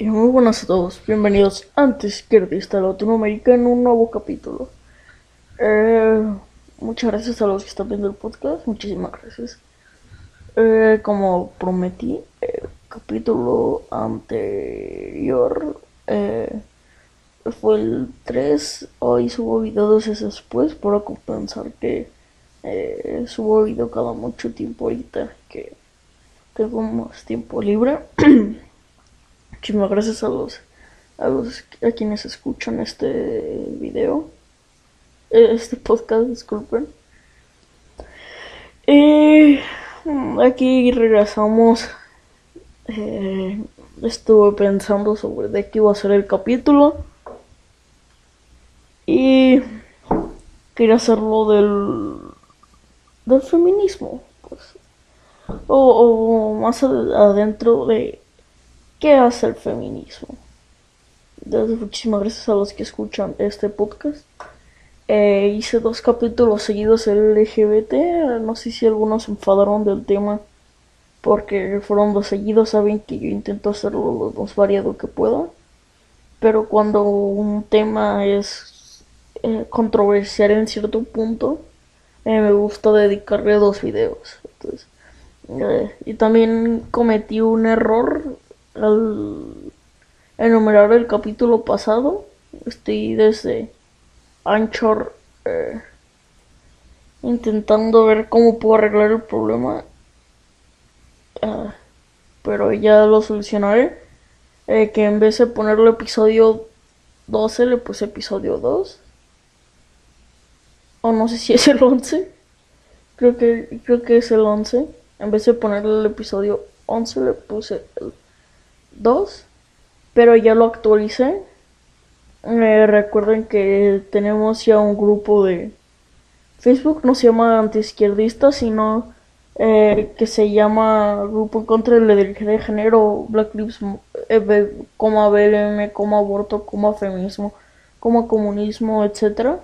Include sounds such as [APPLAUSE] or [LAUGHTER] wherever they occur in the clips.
Y muy buenas a todos, bienvenidos a Izquierdista Latinoamérica en un nuevo capítulo. Eh, muchas gracias a los que están viendo el podcast, muchísimas gracias. Eh, como prometí, el capítulo anterior eh, fue el 3, hoy subo video dos veces después para compensar que subo video cada mucho tiempo ahorita que tengo más tiempo libre. [CLEARS THROAT] Muchísimas gracias a los, a los a quienes escuchan este video, este podcast, disculpen. Y aquí regresamos. Eh, estuve pensando sobre de qué iba a ser el capítulo y quería hacerlo del del feminismo, pues, o, más adentro de qué hace el feminismo. muchísimas gracias a los que escuchan este podcast. Eh, hice dos capítulos seguidos del LGBT. No sé si algunos se enfadaron del tema porque fueron dos seguidos. Saben que yo intento hacerlo lo más variado que pueda. Pero cuando un tema es eh, controversial en cierto punto, eh, me gusta dedicarle dos videos. Eh, y también cometí un error al enumerar el capítulo pasado. Estoy desde Anchor eh, intentando ver cómo puedo arreglar el problema. pero ya lo solucionaré. que en vez de ponerle episodio 12 le puse episodio 2 o no sé si es el 11. Creo que, creo que es el 11. En vez de ponerle el episodio 11 le puse el 2. Pero ya lo actualicé. Recuerden que tenemos ya un grupo de Facebook. No se llama antiizquierdista, sino eh, que se llama Grupo contra de la de género, Black Lives, eh, como BLM, como aborto, como feminismo, como comunismo, etcétera.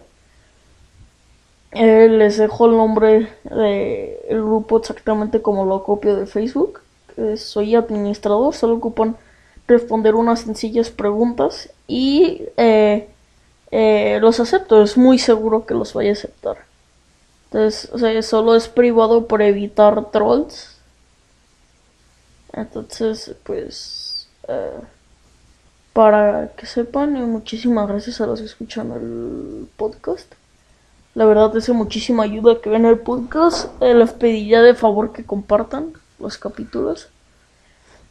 Eh, les dejo el nombre del grupo exactamente como lo copio de Facebook. soy administrador, solo ocupan responder unas sencillas preguntas y eh, eh, los acepto. Es muy seguro que los vaya a aceptar. Entonces, solo es privado por evitar trolls. Entonces, pues, para que sepan, y muchísimas gracias a los que escuchan el podcast. La verdad es muchísima ayuda que ven el podcast. Eh, les pediría de favor que compartan los capítulos.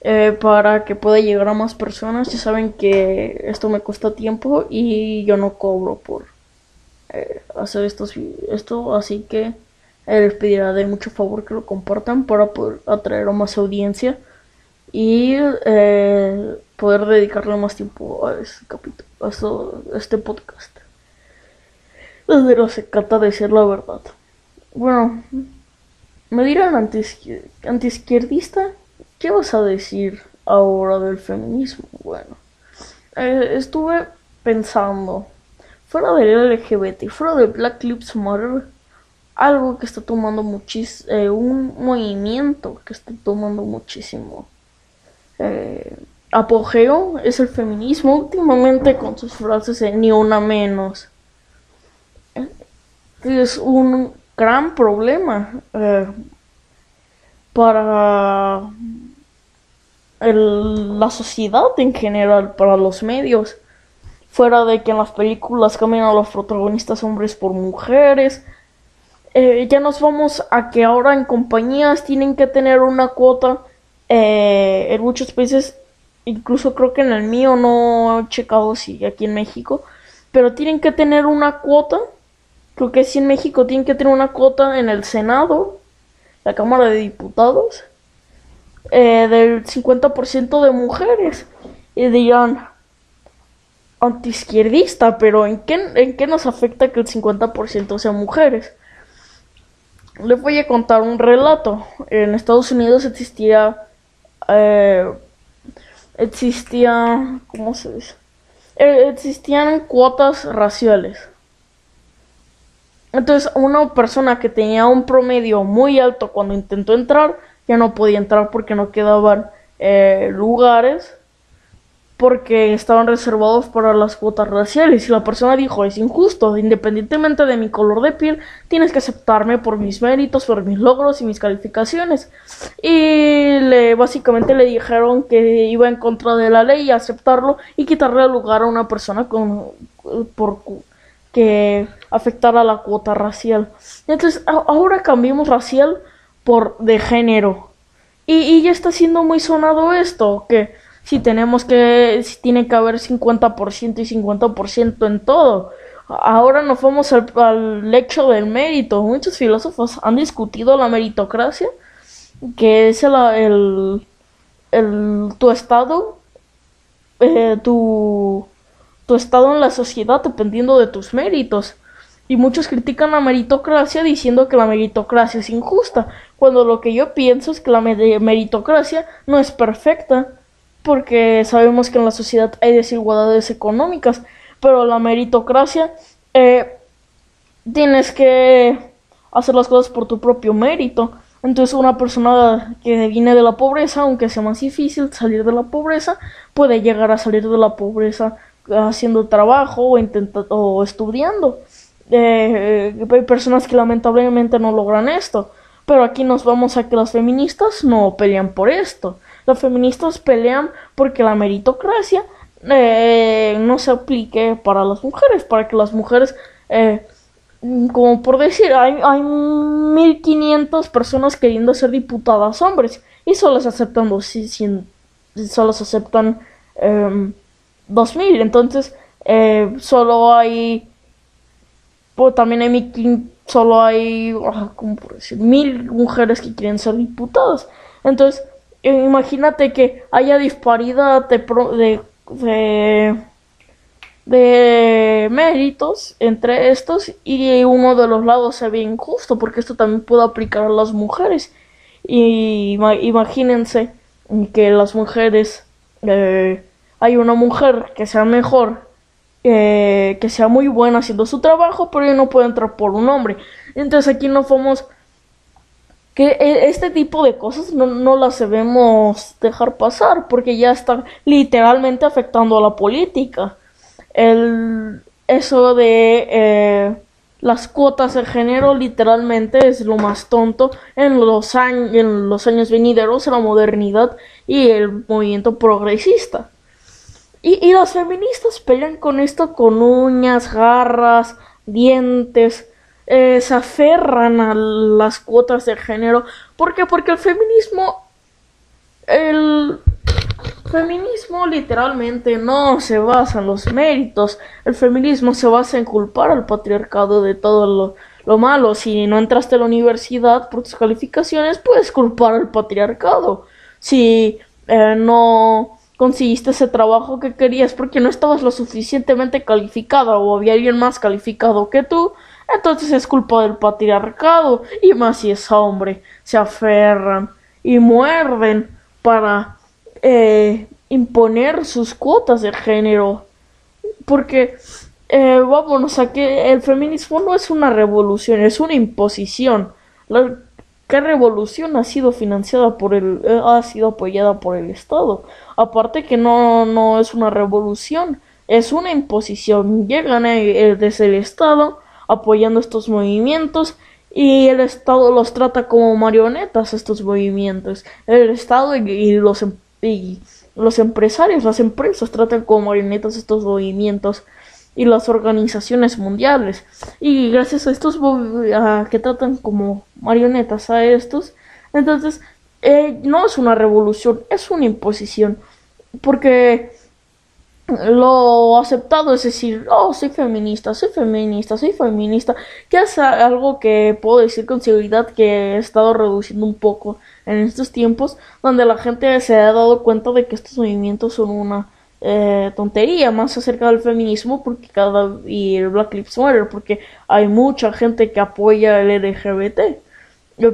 Eh, para que pueda llegar a más personas. Ya saben que esto me cuesta tiempo y yo no cobro por eh, hacer estos, esto. Así que les pedirá de mucho favor que lo compartan para poder atraer a más audiencia y poder dedicarle más tiempo a este capítulo, a este podcast no se trata de decir la verdad. Bueno, me dirán antiizquierdista, ¿qué vas a decir ahora del feminismo? Bueno, eh, estuve pensando, fuera del LGBT, fuera de Black Lives Matter, algo que está tomando muchísimo, eh, un movimiento que está tomando muchísimo eh, apogeo es el feminismo últimamente con sus frases de ni una menos es un gran problema para la sociedad en general, para los medios. Fuera de que en las películas cambian a los protagonistas hombres por mujeres. Eh, ya nos vamos a que ahora en compañías tienen que tener una cuota. Eh, en muchos países, incluso creo que en el mío no he checado si aquí en México, pero tienen que tener una cuota Creo que si en México tienen que tener una cuota en el Senado, la Cámara de Diputados, eh, del 50% de mujeres. Y dirán, antiizquierdista, pero ¿en qué, ¿en qué nos afecta que el 50% sean mujeres? Les voy a contar un relato. En Estados Unidos existía... Eh, existía... ¿Cómo se dice? Eh, existían cuotas raciales. Entonces, una persona que tenía un promedio muy alto cuando intentó entrar, ya no podía entrar porque no quedaban eh, lugares. porque estaban reservados para las cuotas raciales y la persona dijo es injusto, independientemente de mi color de piel, tienes que aceptarme por mis méritos, por mis logros y mis calificaciones. Y le básicamente le dijeron que iba en contra de la ley aceptarlo y quitarle lugar a una persona con por que afectara la cuota racial. Entonces, ahora cambiemos racial por de género. Y, y ya está siendo muy sonado esto, que si tenemos que, si tiene que haber 50% y 50% en todo. Ahora nos vamos al, hecho del mérito. Muchos filósofos han discutido la meritocracia, que es el, el, tu estado, eh, tu, tu estado en la sociedad dependiendo de tus méritos. Y muchos critican la meritocracia diciendo que la meritocracia es injusta, cuando lo que yo pienso es que la meritocracia no es perfecta porque sabemos que en la sociedad hay desigualdades económicas, pero la meritocracia eh, tienes que hacer las cosas por tu propio mérito. Entonces una persona que viene de la pobreza, aunque sea más difícil salir de la pobreza, puede llegar a salir de la pobreza haciendo trabajo o, o estudiando. Eh, hay personas que lamentablemente no logran esto, pero aquí nos vamos a que las feministas no pelean por esto. Las feministas pelean porque la meritocracia eh, no se aplique para las mujeres, para que las mujeres, eh, como por decir, hay, hay 1500 personas queriendo ser diputadas hombres y solo se aceptan dos, solo se aceptan eh, 2000, entonces eh, solo hay, pues también hay mil, solo hay, ah, ¿cómo decir? Mil mujeres que quieren ser diputadas, entonces imagínate que haya disparidad de, de, de, méritos entre estos y uno de los lados se ve injusto porque esto también puede aplicar a las mujeres y imagínense que las mujeres eh, hay una mujer que sea mejor eh, que sea muy buena haciendo su trabajo pero no puede entrar por un hombre entonces aquí no fuimos que e, este tipo de cosas no, no, las debemos dejar pasar porque ya está literalmente afectando a la política. El, eso de eh, las cuotas de género literalmente es lo más tonto en los, años, en los años venideros, en la modernidad y el movimiento progresista. Y, y feministas pelean con esto con uñas, garras, dientes, eh, se aferran a las cuotas de género. ¿Por qué? Porque el feminismo. El feminismo literalmente no se basa en los méritos. El feminismo se basa en culpar al patriarcado de todo lo, malo. Si no entraste a la universidad por tus calificaciones, puedes culpar al patriarcado. Si eh, no conseguiste ese trabajo que querías porque no estabas lo suficientemente calificada o había alguien más calificado que tú, entonces es culpa del patriarcado y más si es hombre. Se aferran y muerden para eh, imponer sus cuotas de género. Porque, eh, vámonos a que el feminismo no es una revolución, es una imposición. La ¿Qué revolución ha sido financiada por el, eh, ha sido apoyada por el Estado? Aparte que no, no es una revolución, es una imposición. Llegan desde el Estado apoyando estos movimientos y el Estado los trata como marionetas estos movimientos. El Estado y, los, em, y los empresarios, las empresas tratan como marionetas estos movimientos y las organizaciones mundiales. Y gracias a estos que tratan como marionetas a estos, entonces eh, no es una revolución, es una imposición. Porque lo aceptado es decir, oh, soy feminista, soy feminista, soy feminista, que es algo que puedo decir con seguridad que he estado reduciendo un poco en estos tiempos, donde la gente se ha dado cuenta de que estos movimientos son una eh, tontería más acerca del feminismo porque cada y el Black Lives Matter porque hay mucha gente que apoya el LGBT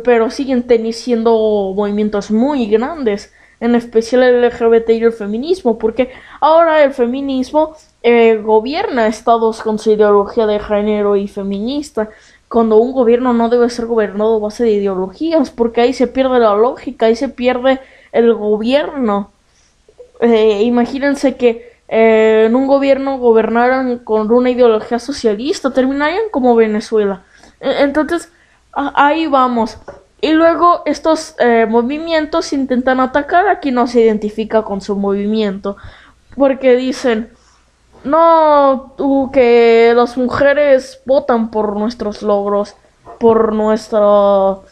pero siguen teniendo movimientos muy grandes en especial el LGBT y el feminismo, porque ahora el feminismo eh, gobierna estados con su ideología de género y feminista, cuando un gobierno no debe ser gobernado a base de ideologías, porque ahí se pierde la lógica, ahí se pierde el gobierno. Eh, imagínense que eh, en un gobierno gobernaran con una ideología socialista, terminarían como Venezuela. E, entonces, ahí vamos. Y luego estos eh, movimientos intentan atacar a quien no se identifica con su movimiento. Porque dicen, no, que las mujeres votan por nuestros logros, por nuestro,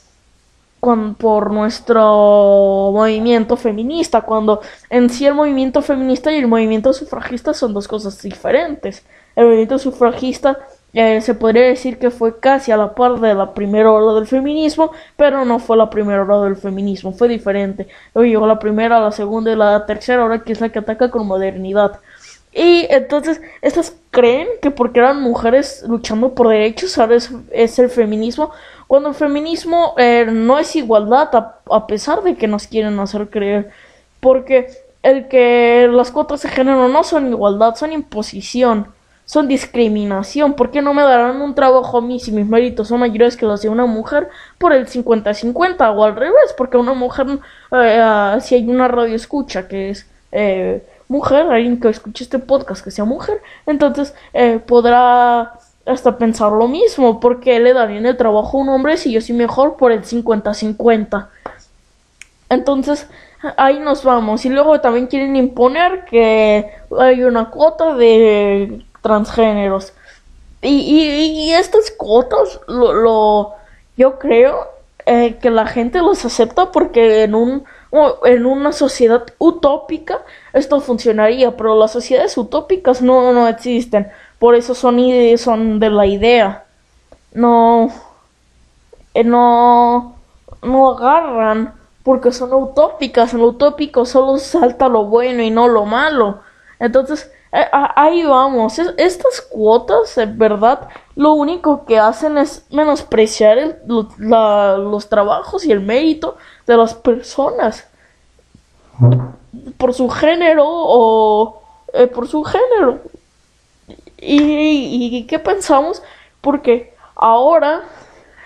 por nuestro movimiento feminista, cuando en sí el movimiento feminista y el movimiento sufragista son dos cosas diferentes. El movimiento sufragista eh, se podría decir que fue casi a la par de la primera ola del feminismo, pero no fue la primera ola del feminismo, fue diferente. Luego llegó la primera, la segunda y la tercera hora, que es la que ataca con modernidad. Y entonces, estas creen que porque eran mujeres luchando por derechos, ahora es, el feminismo, cuando el feminismo eh, no es igualdad, a, a pesar de que nos quieren hacer creer. Porque el que las cuotas de género no son igualdad, son imposición son discriminación. ¿Por qué no me darán un trabajo a mí si mis méritos son mayores que los de una mujer por el 50-50 o al revés? Porque una mujer, eh, ah, si hay una radio escucha que es eh, mujer, alguien que escuche este podcast que sea mujer, entonces eh, podrá hasta pensar lo mismo. porque le darían el trabajo a un hombre si yo soy mejor por el 50-50? Entonces, ahí nos vamos. Y luego también quieren imponer que hay una cuota de transgéneros. Y, y, estas cuotas, lo, lo yo creo eh, que la gente los acepta porque en, un, en una sociedad utópica esto funcionaría, pero las sociedades utópicas no, no existen. Por eso son, son de la idea. No, eh, no, no agarran porque son utópicas. En lo utópico solo salta lo bueno y no lo malo. Entonces, eh, ahí vamos. estas cuotas, en verdad, lo único que hacen es menospreciar los trabajos y el mérito de las personas por su género o eh, por su género. ¿Y, ¿Y qué pensamos? Porque ahora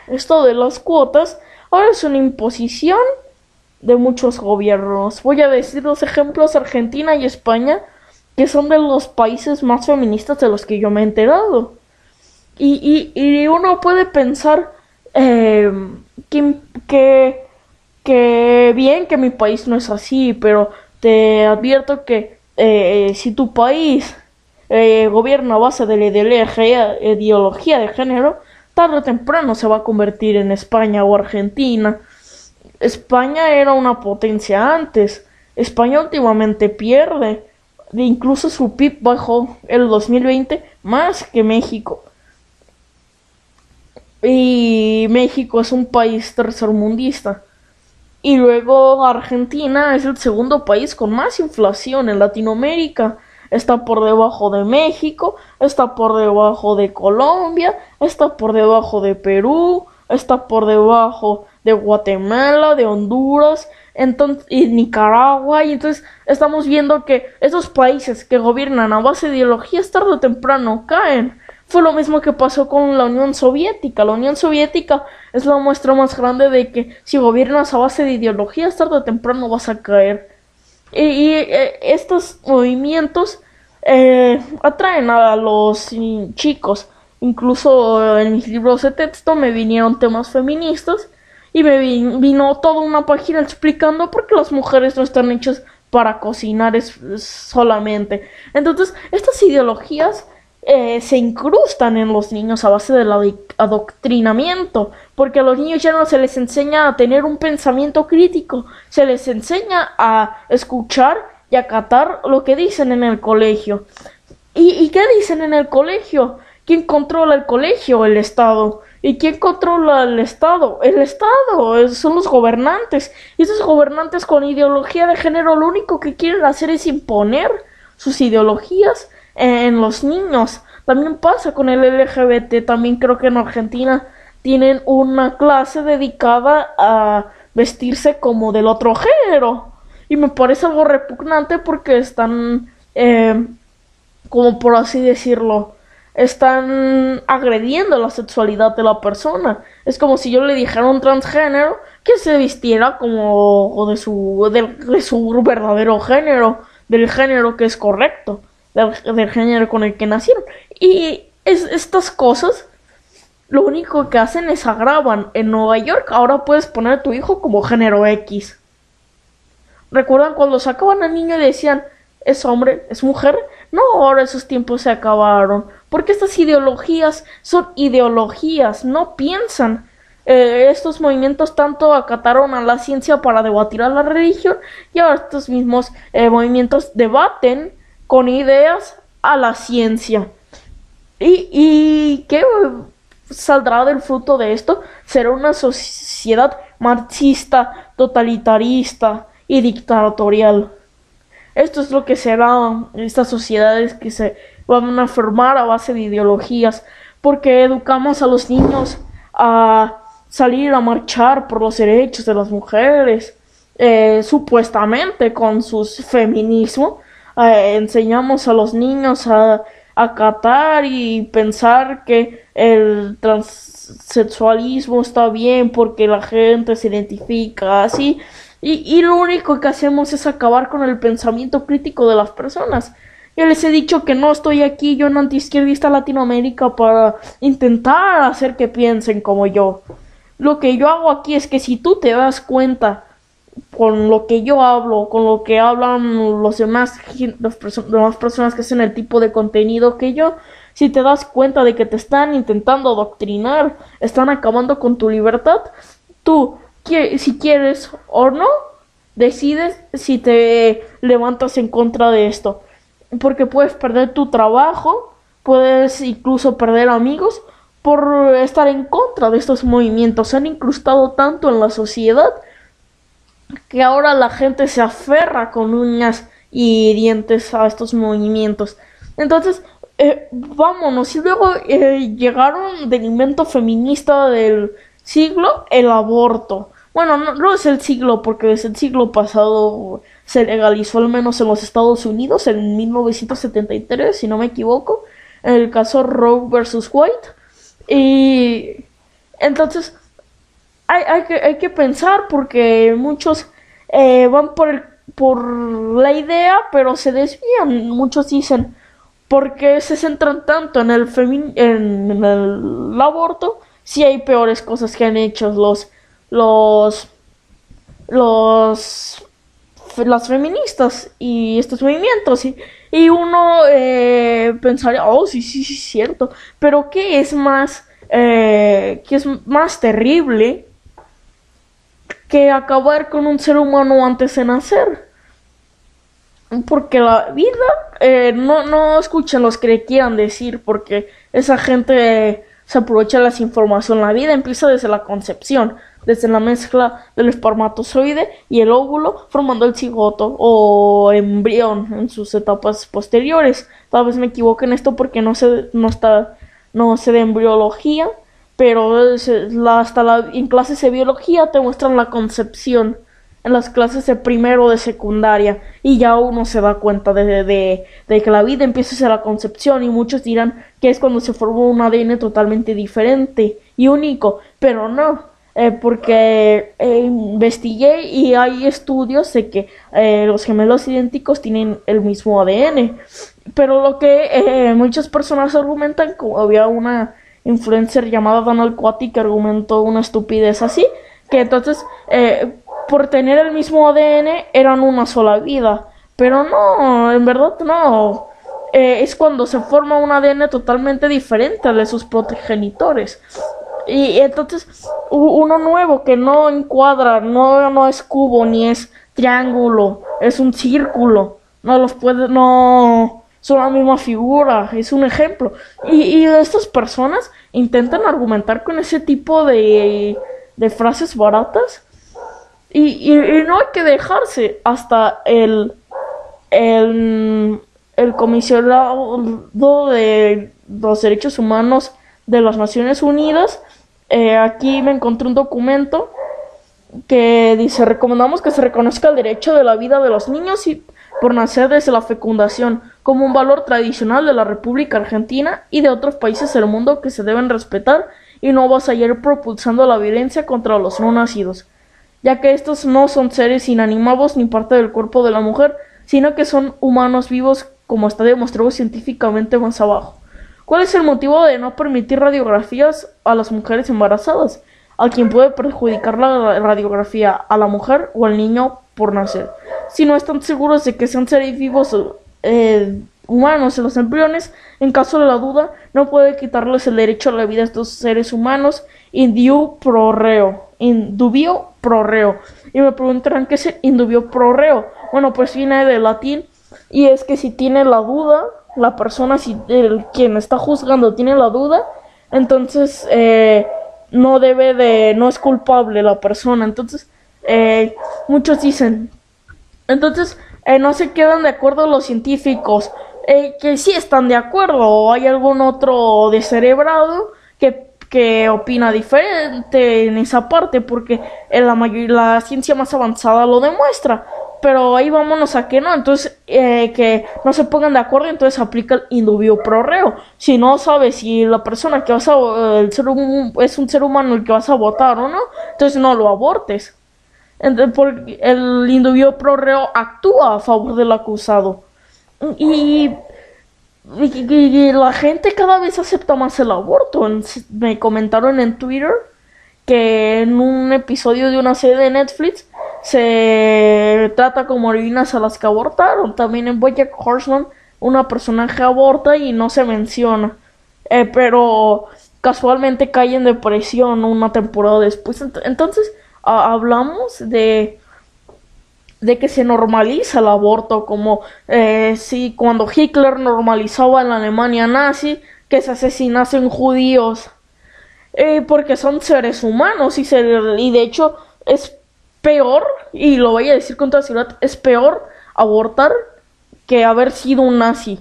esto de las cuotas ahora es una imposición de muchos gobiernos. Voy a decir los ejemplos Argentina y España que son de los países más feministas de los que yo me he enterado. Y, y, uno puede pensar eh, que, bien que mi país no es así, pero te advierto que eh, si tu país eh, gobierna a base de la ideología, ideología de género, tarde o temprano se va a convertir en España o Argentina. España era una potencia antes. España últimamente pierde incluso su PIB bajó el 2020 más que México. Y México es un país tercermundista. Y luego Argentina es el segundo país con más inflación en Latinoamérica. Está por debajo de México, está por debajo de Colombia, está por debajo de Perú, está por debajo de Guatemala, de Honduras, entonces, y Nicaragua, y entonces estamos viendo que esos países que gobiernan a base de ideologías tarde o temprano caen. Fue lo mismo que pasó con la Unión Soviética. La Unión Soviética es la muestra más grande de que si gobiernas a base de ideologías tarde o temprano vas a caer. Y, eh, estos movimientos eh, atraen a los chicos. Incluso en mis libros de texto me vinieron temas feministas y me vino toda una página explicando por qué las mujeres no están hechas para cocinar solamente. Entonces, estas ideologías eh, se incrustan en los niños a base del adoctrinamiento, porque a los niños ya no se les enseña a tener un pensamiento crítico, se les enseña a escuchar y acatar lo que dicen en el colegio. ¿Y, y qué dicen en el colegio? ¿Quién controla el colegio? El Estado. ¿Y quién controla el Estado? El Estado, son los gobernantes. Y esos gobernantes con ideología de género lo único que quieren hacer es imponer sus ideologías en los niños. También pasa con el LGBT, también creo que en Argentina tienen una clase dedicada a vestirse como del otro género. Y me parece algo repugnante porque están, eh, como por así decirlo, están agrediendo la sexualidad de la persona. Es como si yo le dijera a un transgénero que se vistiera como de su, de, su verdadero género. del género que es correcto, del, género con el que nacieron. Y es, estas cosas lo único que hacen es agravan. En Nueva York ahora puedes poner a tu hijo como género X. ¿Recuerdan cuando sacaban al niño y decían, es hombre, es mujer? No, ahora esos tiempos se acabaron. Porque estas ideologías son ideologías, no piensan. Eh, estos movimientos tanto acataron a la ciencia para debatir a la religión y ahora estos mismos eh, movimientos debaten con ideas a la ciencia. ¿Y, y qué saldrá del fruto de esto? Será una sociedad marxista, totalitarista y dictatorial. Esto es lo que serán estas sociedades que se van a formar a base de ideologías, porque educamos a los niños a salir a marchar por los derechos de las mujeres, eh, supuestamente con su feminismo, enseñamos a los niños a acatar y pensar que el transexualismo está bien porque la gente se identifica así y, lo único que hacemos es acabar con el pensamiento crítico de las personas. Yo les he dicho que no estoy aquí, yo un antiizquierdista Latinoamérica, para intentar hacer que piensen como yo. Lo que yo hago aquí es que si tú te das cuenta con lo que yo hablo, con lo que hablan los demás, las demás personas que hacen el tipo de contenido que yo, si te das cuenta de que te están intentando adoctrinar, están acabando con tu libertad, tú, si quieres o no, decides si te levantas en contra de esto. Porque puedes perder tu trabajo, puedes incluso perder amigos por estar en contra de estos movimientos. Se han incrustado tanto en la sociedad que ahora la gente se aferra con uñas y dientes a estos movimientos. Entonces, eh, vámonos. Y luego eh, llegaron del invento feminista del siglo, el aborto. Bueno, no, es el siglo, porque desde el siglo pasado se legalizó al menos en los Estados Unidos en 1973, si no me equivoco, en el caso Roe versus White. Y entonces hay, que, hay que pensar porque muchos eh, van por, el, por la idea, pero se desvían. Muchos dicen, ¿por qué se centran tanto en el, en, el aborto si hay peores cosas que han hecho los, los, los, las feministas y estos movimientos? Y, y uno eh, pensaría, oh, sí, sí, sí, cierto. Pero ¿qué es más, eh, qué es más terrible que acabar con un ser humano antes de nacer. Porque la vida, eh, no, no escuchen los que le quieran decir, porque esa gente se aprovecha de la información. La vida empieza desde la concepción, desde la mezcla del espermatozoide y el óvulo, formando el cigoto o embrión en sus etapas posteriores. Tal vez me equivoque en esto porque no sé, no está, no sé de embriología, pero hasta la, en clases de biología te muestran la concepción. En las clases de primero de secundaria y ya uno se da cuenta de, que la vida empieza desde la concepción y muchos dirán que es cuando se formó un ADN totalmente diferente y único, pero no, eh, porque eh, investigué y hay estudios de que eh, los gemelos idénticos tienen el mismo ADN, pero lo que muchas personas argumentan como había una influencer llamada Donald Quatty que argumentó una estupidez así, que entonces eh, por tener el mismo ADN eran una sola vida. Pero no, en verdad no. Eh, es cuando se forma un ADN totalmente diferente de sus progenitores. Y entonces uno nuevo que no encuadra, no, no es cubo ni es triángulo, es un círculo. No los puede, no, son la misma figura, es un ejemplo. Y, y estas personas intentan argumentar con ese tipo de, de frases baratas. Y, y, no hay que dejarse hasta el, el, el comisionado de los derechos humanos de las Naciones Unidas. Eh, aquí me encontré un documento que dice recomendamos que se reconozca el derecho de la vida de los niños y por nacer desde la fecundación como un valor tradicional de la República Argentina y de otros países del mundo que se deben respetar y no vas a ir propulsando la violencia contra los no nacidos, ya que estos no son seres inanimados ni parte del cuerpo de la mujer, sino que son humanos vivos como está demostrado científicamente más abajo. ¿Cuál es el motivo de no permitir radiografías a las mujeres embarazadas? A quien puede perjudicar la radiografía, a la mujer o al niño por nacer. Si no están seguros de que sean seres vivos eh, humanos en los embriones, en caso de la duda, no puede quitarles el derecho a la vida a estos seres humanos indubio pro reo. Indubio pro reo. Y me preguntarán qué es indubio pro reo. Bueno, pues viene del latín y es que si tiene la duda, la persona, si el quien está juzgando tiene la duda, entonces eh, no debe de, no es culpable la persona. Entonces, eh, muchos dicen, entonces eh, no se quedan de acuerdo los científicos, que sí están de acuerdo, o hay algún otro descerebrado que que opina diferente en esa parte porque en la, la ciencia más avanzada lo demuestra pero ahí vámonos a que no, entonces eh, que no se pongan de acuerdo, entonces aplica el indubio pro reo. Si no sabes si la persona que vas a, el ser es un ser humano el que vas a votar o no, entonces no lo abortes. Entonces, porque el indubio pro reo actúa a favor del acusado. Y, y, la gente cada vez acepta más el aborto. Me comentaron en Twitter que en un episodio de una serie de Netflix se trata como heroínas a las que abortaron. También en Bojack Horseman una personaje aborta y no se menciona. Eh, pero casualmente cae en depresión una temporada después. Entonces hablamos de de que se normaliza el aborto como eh, si cuando Hitler normalizaba en la Alemania nazi que se asesinasen judíos eh, porque son seres humanos y, se, y de hecho es peor, y lo voy a decir con toda seguridad, es peor abortar que haber sido un nazi.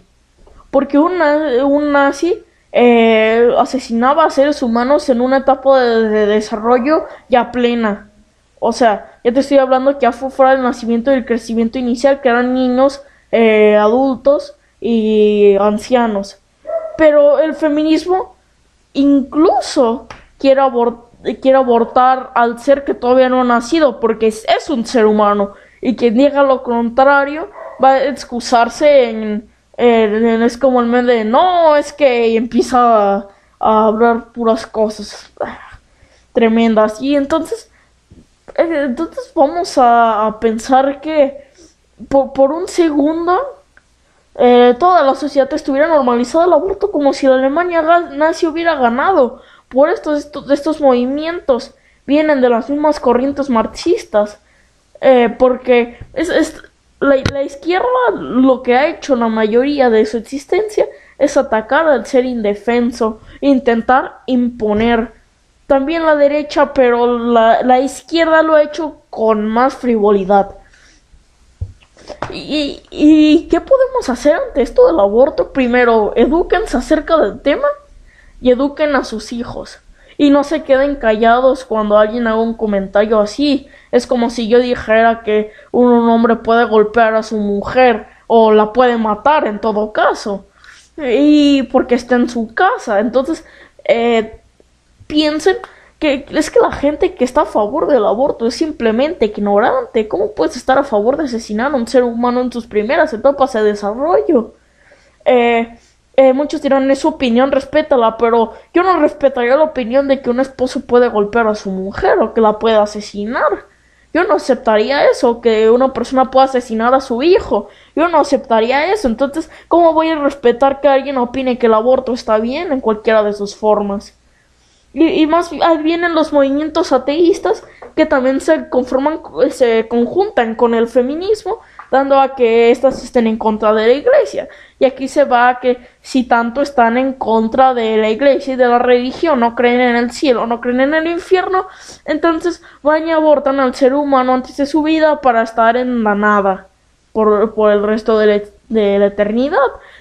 Porque un, un nazi eh, asesinaba a seres humanos en una etapa de, desarrollo ya plena. O sea, ya te estoy hablando que ya fue fuera del nacimiento y el crecimiento inicial, que eran niños, eh, adultos y ancianos. Pero el feminismo incluso quiere abortar quiere abortar al ser que todavía no ha nacido porque es, un ser humano. Y quien diga lo contrario va a excusarse en, es como el meme de no es que empieza a, hablar puras cosas ah, tremendas y entonces eh, entonces vamos a, pensar que por, un segundo eh, toda la sociedad estuviera normalizada el aborto como si la Alemania nazi hubiera ganado por estos, estos, movimientos vienen de las mismas corrientes marxistas, eh, porque es, la, izquierda lo que ha hecho la mayoría de su existencia es atacar al ser indefenso, intentar imponer. También la derecha, pero la, la izquierda lo ha hecho con más frivolidad. ¿Y, ¿Y qué podemos hacer ante esto del aborto? Primero, edúquense acerca del tema y eduquen a sus hijos. Y no se queden callados cuando alguien haga un comentario así. Es como si yo dijera que un hombre puede golpear a su mujer o la puede matar en todo caso. Y porque está en su casa. Entonces, eh, piensen que es que la gente que está a favor del aborto es simplemente ignorante. ¿Cómo puedes estar a favor de asesinar a un ser humano en sus primeras etapas de desarrollo? Eh, eh, muchos dirán, es su opinión, respétala, pero yo no respetaría la opinión de que un esposo puede golpear a su mujer o que la puede asesinar. Yo no aceptaría eso, que una persona pueda asesinar a su hijo. Yo no aceptaría eso. Entonces, ¿cómo voy a respetar que alguien opine que el aborto está bien en cualquiera de sus formas? Y, y más vienen los movimientos ateístas que también se conforman, se conjuntan con el feminismo dando a que éstas estén en contra de la iglesia. Y aquí se va a que si tanto están en contra de la iglesia y de la religión, no creen en el cielo, no creen en el infierno, entonces van y abortan al ser humano antes de su vida para estar en la nada por, por el resto de la, de la eternidad.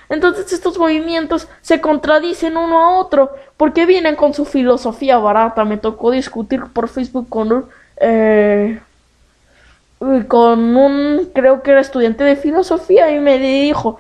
Entonces estos movimientos se contradicen uno a otro porque vienen con su filosofía barata. Me tocó discutir por Facebook con eh, con un, creo que era estudiante de filosofía y me dijo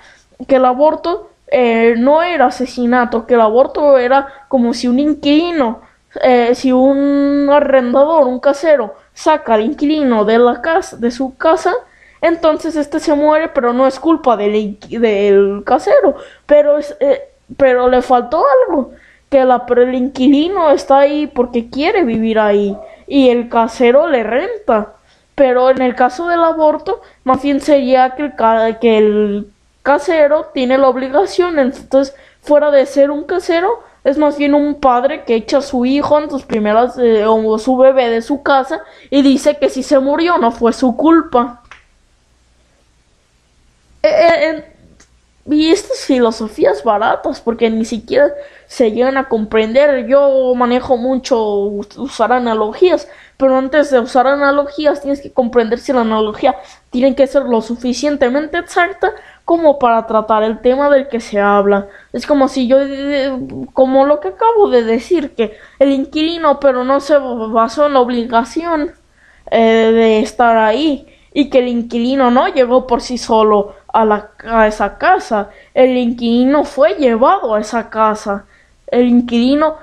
que el aborto eh, no era asesinato, que el aborto era como si un inquilino, eh, si un arrendador, un casero, saca al inquilino de la casa, de su casa, Entonces este se muere, pero no es culpa del, del casero, pero, es, eh, pero le faltó algo, que la, el inquilino está ahí porque quiere vivir ahí y el casero le renta. Pero en el caso del aborto, más bien sería que el, que el casero tiene la obligación, entonces fuera de ser un casero, es más bien un padre que echa a su hijo en sus primeras eh, o su bebé de su casa y dice que si se murió no fue su culpa. Eh, eh, y estas filosofías baratas, porque ni siquiera se llegan a comprender. Yo manejo mucho usar analogías, pero antes de usar analogías tienes que comprender si la analogía tiene que ser lo suficientemente exacta como para tratar el tema del que se habla. Es como si yo, como lo que acabo de decir, que el inquilino, pero no se basó en la obligación eh, de estar ahí y que el inquilino no llegó por sí solo a, la, a esa casa. El inquilino fue llevado a esa casa. El inquilino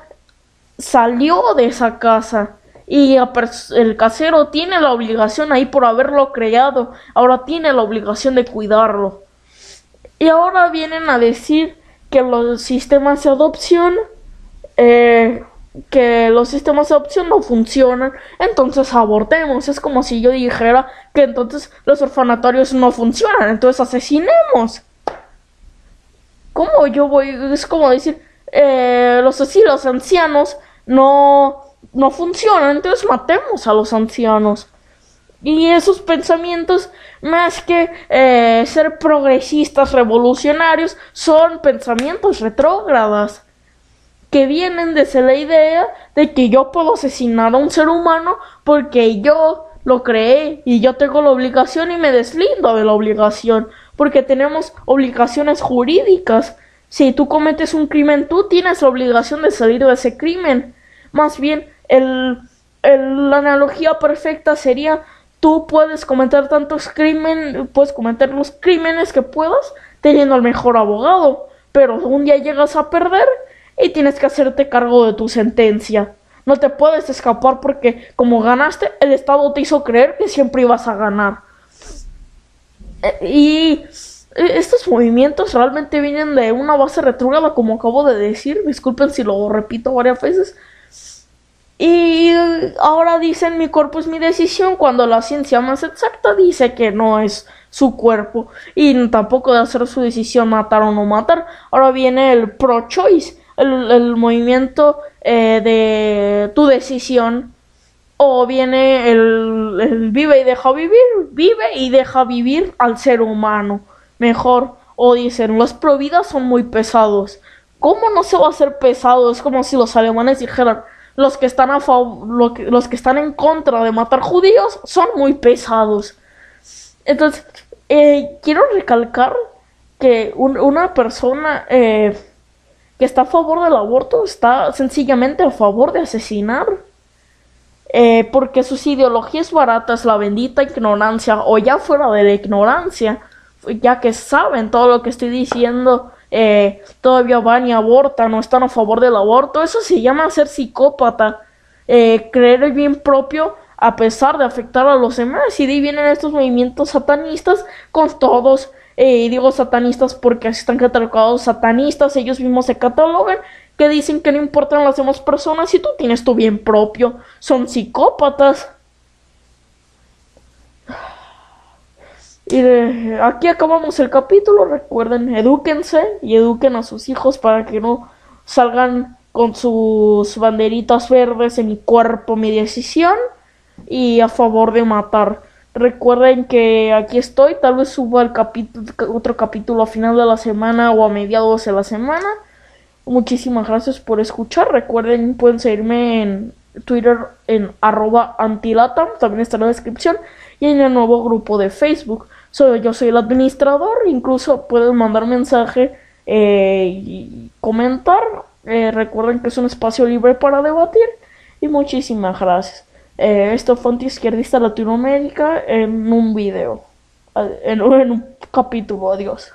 salió de esa casa. Y el casero tiene la obligación ahí por haberlo creado. Ahora tiene la obligación de cuidarlo. Y ahora vienen a decir que los sistemas de adopción eh, que los sistemas de adopción no funcionan, entonces abortemos. Es como si yo dijera que entonces los orfanatorios no funcionan, entonces asesinemos. ¿Cómo yo voy? Es como decir, eh, los asilos ancianos no, no funcionan, entonces matemos a los ancianos. Y esos pensamientos, más que eh, ser progresistas, revolucionarios, son pensamientos retrógradas que vienen desde la idea de que yo puedo asesinar a un ser humano porque yo lo creé y yo tengo la obligación y me deslindo de la obligación porque tenemos obligaciones jurídicas. Si tú cometes un crimen, tú tienes la obligación de salir de ese crimen. Más bien, el, la analogía perfecta sería tú puedes cometer tantos crímenes, puedes cometer los crímenes que puedas teniendo al mejor abogado, pero un día llegas a perder y tienes que hacerte cargo de tu sentencia. No te puedes escapar porque como ganaste, el Estado te hizo creer que siempre ibas a ganar. Eh, y estos movimientos realmente vienen de una base retrógrada, como acabo de decir. Disculpen si lo repito varias veces. Y ahora dicen mi cuerpo es mi decisión cuando la ciencia más exacta dice que no es su cuerpo y tampoco de hacer su decisión matar o no matar. Ahora viene el pro-choice el, movimiento eh, de tu decisión o viene el, vive y deja vivir, vive y deja vivir al ser humano mejor. O dicen, los providas son muy pesados. ¿Cómo no se va a hacer pesado? Es como si los alemanes dijeran, los que están a favor, los que están en contra de matar judíos son muy pesados. Entonces, eh, quiero recalcar que una persona eh, que está a favor del aborto está sencillamente a favor de asesinar. Eh, porque sus ideologías baratas, la bendita ignorancia, o ya fuera de la ignorancia, ya que saben todo lo que estoy diciendo, eh, todavía van y abortan o están a favor del aborto, eso se llama ser psicópata, eh, creer el bien propio a pesar de afectar a los demás, y de ahí vienen estos movimientos satanistas con todos eh, y digo satanistas porque así están catalogados satanistas, ellos mismos se catalogan, que dicen que no importan las demás personas si tú tienes tu bien propio, son psicópatas. Y aquí acabamos el capítulo, recuerden, edúquense y eduquen a sus hijos para que no salgan con sus banderitas verdes en mi cuerpo, mi decisión y a favor de matar. Recuerden que aquí estoy, tal vez suba el capítulo, otro capítulo a final de la semana o a mediados de la semana. Muchísimas gracias por escuchar. Recuerden, pueden seguirme en Twitter en arroba antilatam, también está en la descripción, y en el nuevo grupo de Facebook. Soy, yo soy el administrador, incluso pueden mandar mensaje eh, y comentar. Eh, recuerden que es un espacio libre para debatir. Y muchísimas gracias. Eh, esto fue Anti-Izquierdista Latinoamérica en un video, en, en un capítulo, adiós.